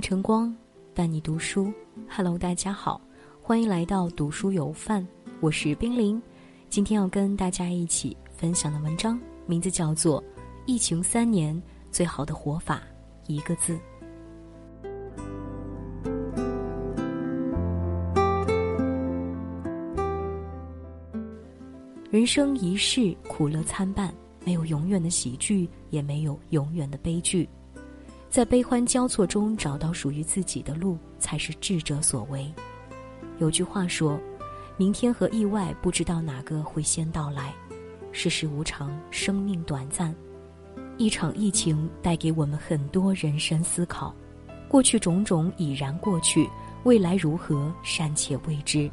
晨光，伴你读书。Hello，大家好，欢迎来到读书有范，我是冰凌。今天要跟大家一起分享的文章，名字叫做《疫情三年最好的活法》，一个字。人生一世，苦乐参半，没有永远的喜剧，也没有永远的悲剧。在悲欢交错中找到属于自己的路，才是智者所为。有句话说：“明天和意外不知道哪个会先到来。”世事无常，生命短暂。一场疫情带给我们很多人生思考。过去种种已然过去，未来如何尚且未知。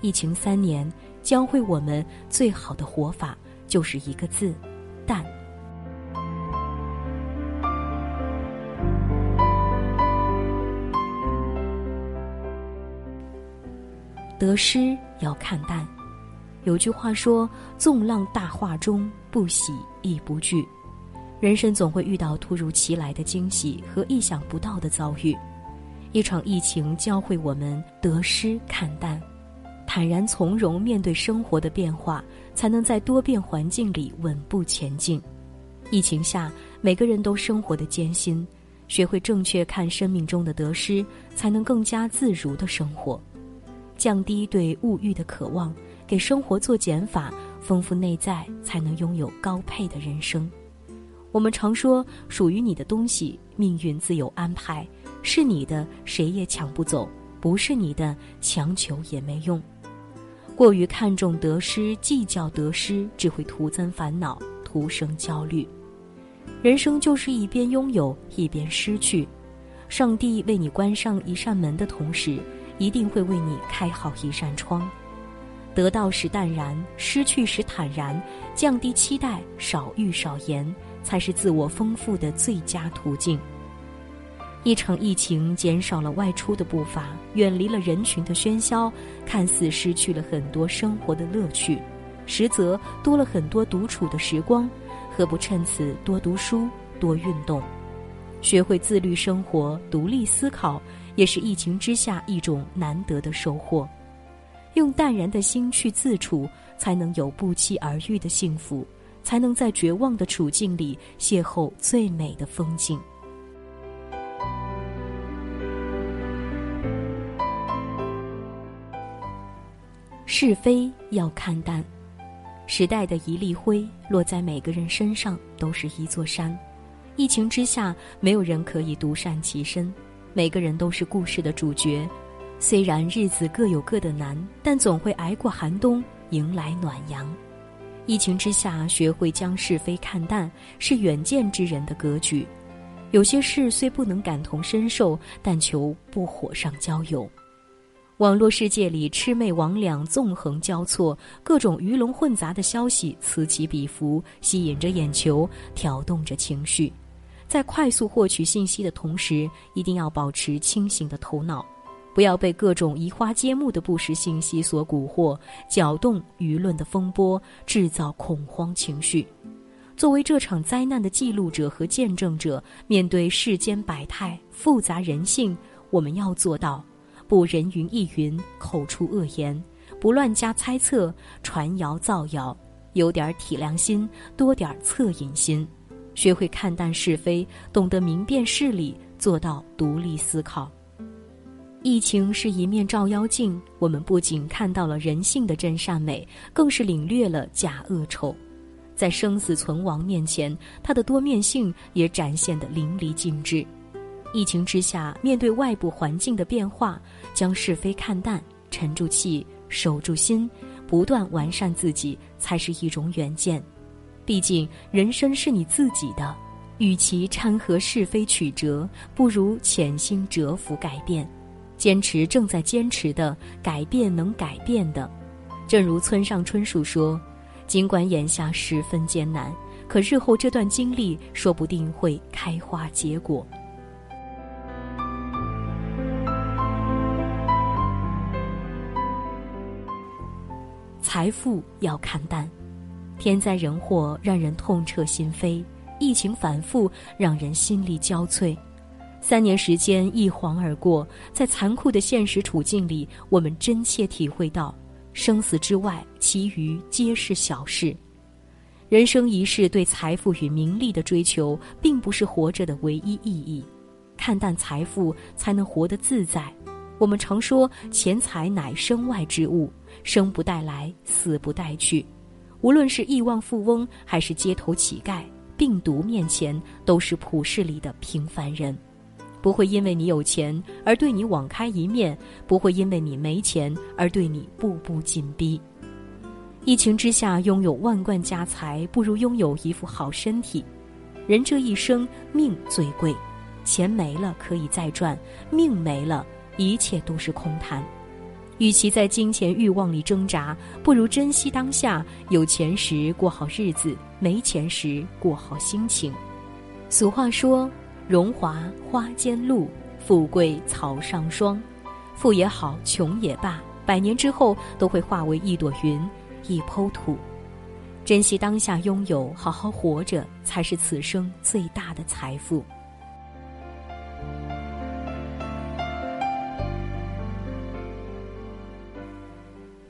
疫情三年，教会我们最好的活法就是一个字：淡。得失要看淡，有句话说：“纵浪大化中，不喜亦不惧。”人生总会遇到突如其来的惊喜和意想不到的遭遇。一场疫情教会我们得失看淡，坦然从容面对生活的变化，才能在多变环境里稳步前进。疫情下，每个人都生活的艰辛，学会正确看生命中的得失，才能更加自如的生活。降低对物欲的渴望，给生活做减法，丰富内在，才能拥有高配的人生。我们常说，属于你的东西，命运自有安排，是你的，谁也抢不走；不是你的，强求也没用。过于看重得失，计较得失，只会徒增烦恼，徒生焦虑。人生就是一边拥有，一边失去。上帝为你关上一扇门的同时，一定会为你开好一扇窗，得到时淡然，失去时坦然，降低期待，少欲少言，才是自我丰富的最佳途径。一场疫情减少了外出的步伐，远离了人群的喧嚣，看似失去了很多生活的乐趣，实则多了很多独处的时光。何不趁此多读书，多运动？学会自律生活，独立思考，也是疫情之下一种难得的收获。用淡然的心去自处，才能有不期而遇的幸福，才能在绝望的处境里邂逅最美的风景。是非要看淡，时代的一粒灰落在每个人身上，都是一座山。疫情之下，没有人可以独善其身，每个人都是故事的主角。虽然日子各有各的难，但总会挨过寒冬，迎来暖阳。疫情之下，学会将是非看淡，是远见之人的格局。有些事虽不能感同身受，但求不火上浇油。网络世界里，魑魅魍魉纵横交错，各种鱼龙混杂的消息此起彼伏，吸引着眼球，挑动着情绪。在快速获取信息的同时，一定要保持清醒的头脑，不要被各种移花接木的不实信息所蛊惑，搅动舆论的风波，制造恐慌情绪。作为这场灾难的记录者和见证者，面对世间百态、复杂人性，我们要做到：不人云亦云，口出恶言；不乱加猜测、传谣造谣；有点体谅心，多点恻隐心。学会看淡是非，懂得明辨事理，做到独立思考。疫情是一面照妖镜，我们不仅看到了人性的真善美，更是领略了假恶丑。在生死存亡面前，它的多面性也展现得淋漓尽致。疫情之下，面对外部环境的变化，将是非看淡，沉住气，守住心，不断完善自己，才是一种远见。毕竟，人生是你自己的，与其掺和是非曲折，不如潜心蛰伏改变，坚持正在坚持的，改变能改变的。正如村上春树说：“尽管眼下十分艰难，可日后这段经历说不定会开花结果。”财富要看淡。天灾人祸让人痛彻心扉，疫情反复让人心力交瘁。三年时间一晃而过，在残酷的现实处境里，我们真切体会到，生死之外，其余皆是小事。人生一世，对财富与名利的追求，并不是活着的唯一意义。看淡财富，才能活得自在。我们常说，钱财乃身外之物，生不带来，死不带去。无论是亿万富翁，还是街头乞丐，病毒面前都是普世里的平凡人。不会因为你有钱而对你网开一面，不会因为你没钱而对你步步紧逼。疫情之下，拥有万贯家财不如拥有一副好身体。人这一生，命最贵，钱没了可以再赚，命没了，一切都是空谈。与其在金钱欲望里挣扎，不如珍惜当下。有钱时过好日子，没钱时过好心情。俗话说：“荣华花间露，富贵草上霜。”富也好，穷也罢，百年之后都会化为一朵云，一抔土。珍惜当下拥有，好好活着，才是此生最大的财富。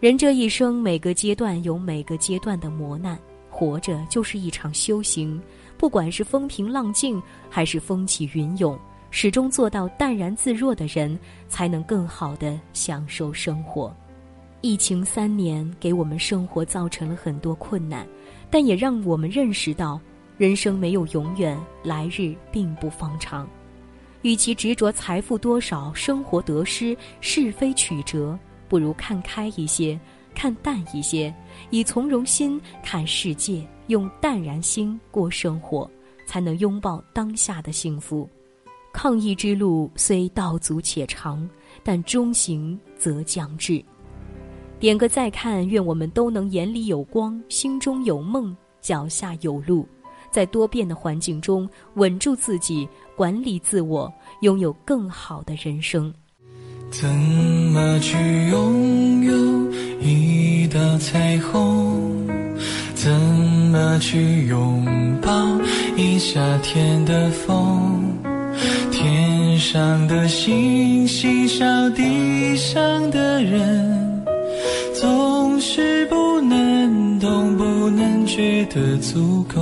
人这一生，每个阶段有每个阶段的磨难，活着就是一场修行。不管是风平浪静，还是风起云涌，始终做到淡然自若的人，才能更好的享受生活。疫情三年，给我们生活造成了很多困难，但也让我们认识到，人生没有永远，来日并不方长。与其执着财富多少、生活得失、是非曲折。不如看开一些，看淡一些，以从容心看世界，用淡然心过生活，才能拥抱当下的幸福。抗疫之路虽道阻且长，但终行则将至。点个再看，愿我们都能眼里有光，心中有梦，脚下有路，在多变的环境中稳住自己，管理自我，拥有更好的人生。怎么去拥有一道彩虹？怎么去拥抱一夏天的风？天上的星星少地上的人，总是不能懂，不能觉得足够。